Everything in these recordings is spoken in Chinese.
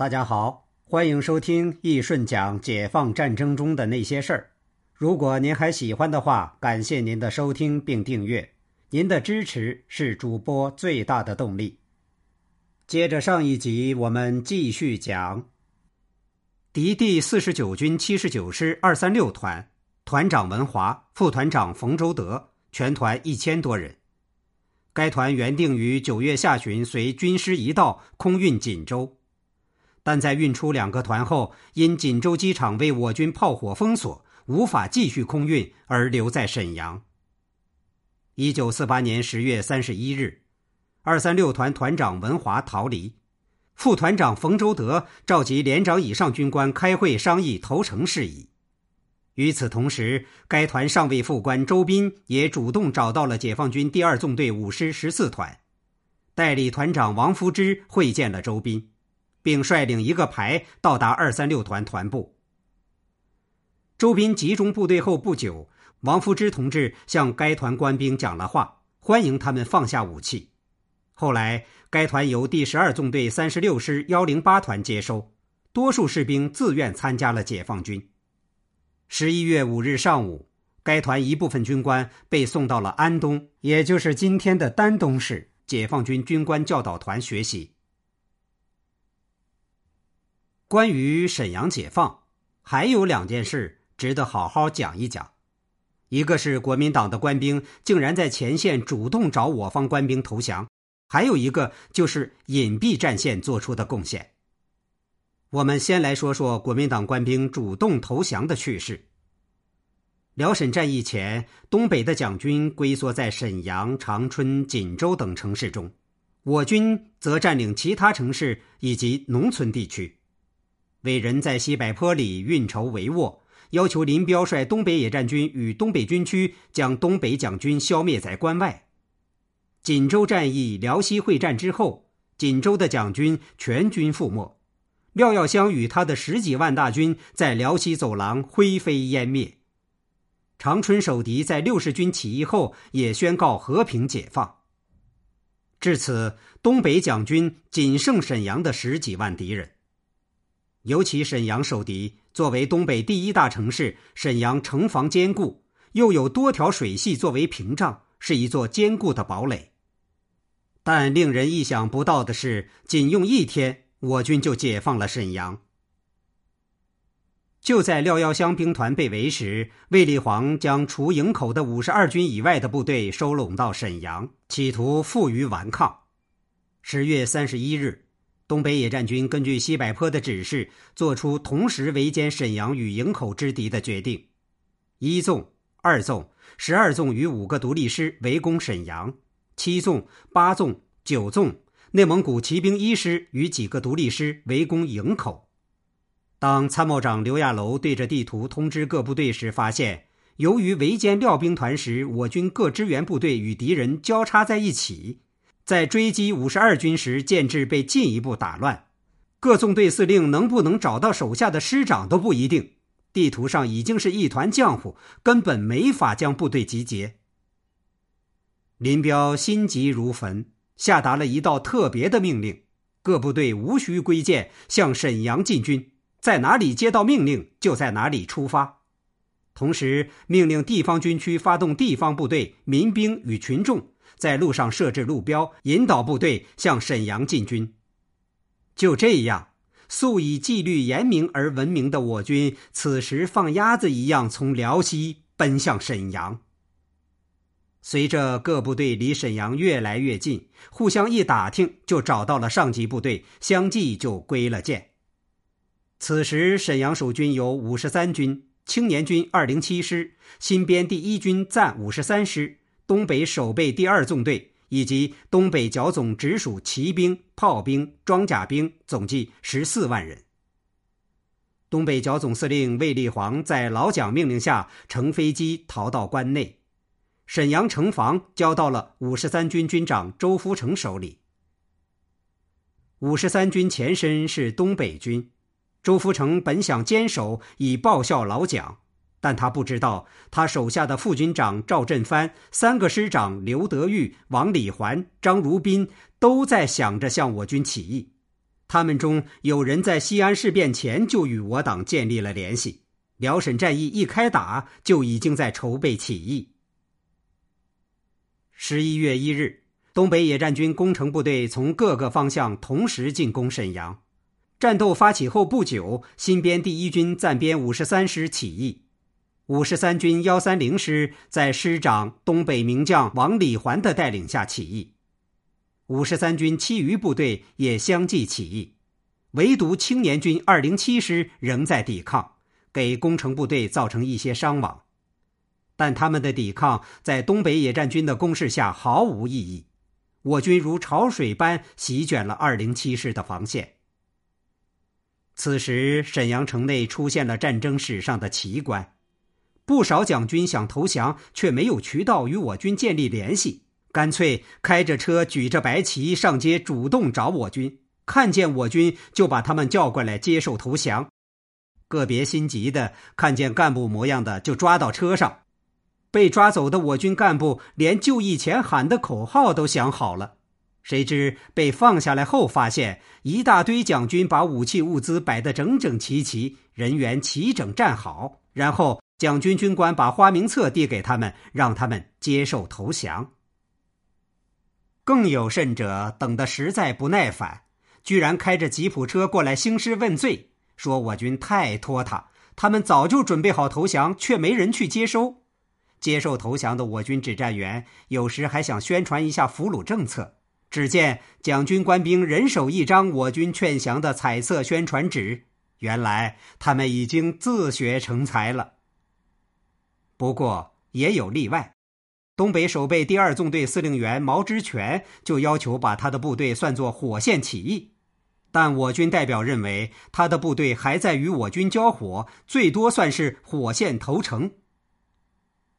大家好，欢迎收听易顺讲解放战争中的那些事儿。如果您还喜欢的话，感谢您的收听并订阅，您的支持是主播最大的动力。接着上一集，我们继续讲敌第四十九军七十九师二三六团，团长文华，副团长冯周德，全团一千多人。该团原定于九月下旬随军师一道空运锦州，但在运出两个团后，因锦州机场为我军炮火封锁，无法继续空运，而留在沈阳。一九四八年十月三十一日，二三六团团长文华逃离，副团长冯周德召集连长以上军官开会商议投诚事宜。与此同时，该团上尉副官周斌也主动找到了解放军第二纵队五师十四团，代理团长王福之会见了周斌，并率领一个排到达二三六团团部。周斌集中部队后不久，王福之同志向该团官兵讲了话，欢迎他们放下武器。后来，该团由第十二纵队三十六师幺零八团接收，多数士兵自愿参加了解放军。十一月五日上午，该团一部分军官被送到了安东，也就是今天的丹东市解放军军官教导团学习。关于沈阳解放，还有两件事值得好好讲一讲。一个是国民党的官兵竟然在前线主动找我方官兵投降，还有一个就是隐蔽战线做出的贡献。我们先来说说国民党官兵主动投降的趣事。辽沈战役前，东北的蒋军龟缩在沈阳、长春、锦州等城市中，我军则占领其他城市以及农村地区。伟人在西柏坡里运筹帷幄，要求林彪率东北野战军与东北军区将东北蒋军消灭在关外。锦州战役、辽西会战之后，锦州的蒋军全军覆没。廖耀湘与他的十几万大军在辽西走廊灰飞烟灭。长春守敌在六十军起义后也宣告和平解放。至此，东北蒋军仅剩沈阳的十几万敌人。尤其沈阳守敌作为东北第一大城市，沈阳城防坚固，又有多条水系作为屏障，是一座坚固的堡垒。但令人意想不到的是，仅用一天。我军就解放了沈阳。就在廖耀湘兵团被围时，卫立煌将除营口的五十二军以外的部队收拢到沈阳，企图负隅顽抗。十月三十一日，东北野战军根据西柏坡的指示，作出同时围歼沈阳与营口之敌的决定。一纵、二纵、十二纵与五个独立师围攻沈阳；七纵、八纵、九纵。内蒙古骑兵一师与几个独立师围攻营口。当参谋长刘亚楼对着地图通知各部队时，发现由于围歼廖兵团时，我军各支援部队与敌人交叉在一起，在追击五十二军时，建制被进一步打乱，各纵队司令能不能找到手下的师长都不一定。地图上已经是一团浆糊，根本没法将部队集结。林彪心急如焚。下达了一道特别的命令：各部队无需归建，向沈阳进军，在哪里接到命令就在哪里出发。同时，命令地方军区发动地方部队、民兵与群众，在路上设置路标，引导部队向沈阳进军。就这样，素以纪律严明而闻名的我军，此时放鸭子一样从辽西奔向沈阳。随着各部队离沈阳越来越近，互相一打听，就找到了上级部队，相继就归了建。此时，沈阳守军有五十三军、青年军二零七师、新编第一军暂五十三师、东北守备第二纵队以及东北剿总直属骑兵、炮兵、装甲兵，总计十四万人。东北剿总司令卫立煌在老蒋命令下乘飞机逃到关内。沈阳城防交到了五十三军军长周福成手里。五十三军前身是东北军，周福成本想坚守以报效老蒋，但他不知道他手下的副军长赵振藩、三个师长刘德玉、王礼环、张如宾都在想着向我军起义，他们中有人在西安事变前就与我党建立了联系，辽沈战役一开打就已经在筹备起义。十一月一日，东北野战军工程部队从各个方向同时进攻沈阳。战斗发起后不久，新编第一军暂编五十三师起义，五十三军幺三零师在师长东北名将王礼环的带领下起义。五十三军其余部队也相继起义，唯独青年军二零七师仍在抵抗，给工程部队造成一些伤亡。但他们的抵抗在东北野战军的攻势下毫无意义，我军如潮水般席卷了二零七师的防线。此时，沈阳城内出现了战争史上的奇观：不少蒋军想投降，却没有渠道与我军建立联系。干脆开着车，举着白旗上街，主动找我军。看见我军，就把他们叫过来接受投降。个别心急的，看见干部模样的，就抓到车上。被抓走的我军干部，连就义前喊的口号都想好了。谁知被放下来后，发现一大堆蒋军把武器物资摆得整整齐齐，人员齐整站好。然后蒋军军官把花名册递给他们，让他们接受投降。更有甚者，等得实在不耐烦，居然开着吉普车过来兴师问罪，说我军太拖沓，他们早就准备好投降，却没人去接收。接受投降的我军指战员有时还想宣传一下俘虏政策，只见蒋军官兵人手一张我军劝降的彩色宣传纸，原来他们已经自学成才了。不过也有例外。东北守备第二纵队司令员毛之权就要求把他的部队算作火线起义，但我军代表认为他的部队还在与我军交火，最多算是火线投诚。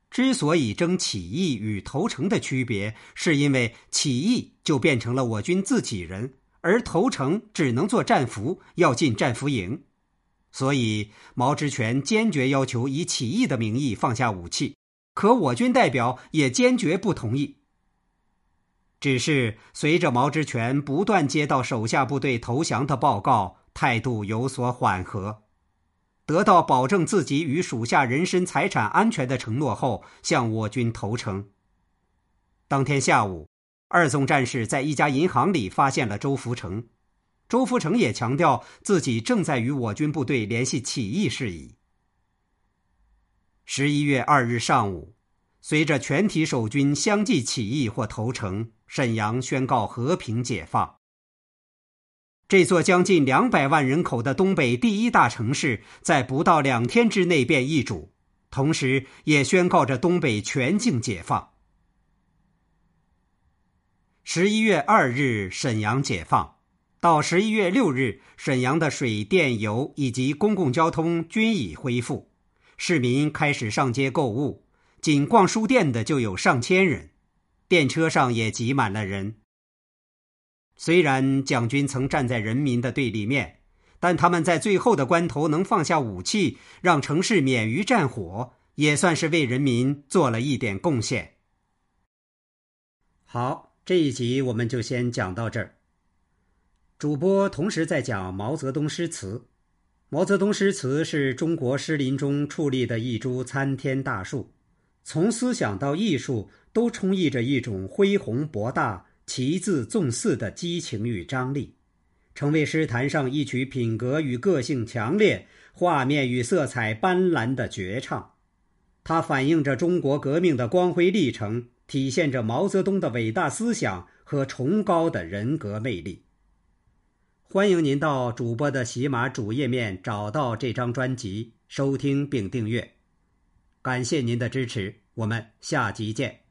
之所以争起义与投诚的区别，是因为起义就变成了我军自己人，而投诚只能做战俘，要进战俘营，所以毛之权坚决要求以起义的名义放下武器。可我军代表也坚决不同意。只是随着毛之权不断接到手下部队投降的报告，态度有所缓和，得到保证自己与属下人身财产安全的承诺后，向我军投诚。当天下午，二纵战士在一家银行里发现了周福成，周福成也强调自己正在与我军部队联系起义事宜。十一月二日上午，随着全体守军相继起义或投诚，沈阳宣告和平解放。这座将近两百万人口的东北第一大城市，在不到两天之内便易主，同时也宣告着东北全境解放。十一月二日，沈阳解放，到十一月六日，沈阳的水电油以及公共交通均已恢复。市民开始上街购物，仅逛书店的就有上千人，电车上也挤满了人。虽然蒋军曾站在人民的对立面，但他们在最后的关头能放下武器，让城市免于战火，也算是为人民做了一点贡献。好，这一集我们就先讲到这儿。主播同时在讲毛泽东诗词。毛泽东诗词是中国诗林中矗立的一株参天大树，从思想到艺术都充溢着一种恢宏博大、奇字纵肆的激情与张力，成为诗坛上一曲品格与个性强烈、画面与色彩斑斓的绝唱。它反映着中国革命的光辉历程，体现着毛泽东的伟大思想和崇高的人格魅力。欢迎您到主播的喜马主页面找到这张专辑，收听并订阅。感谢您的支持，我们下集见。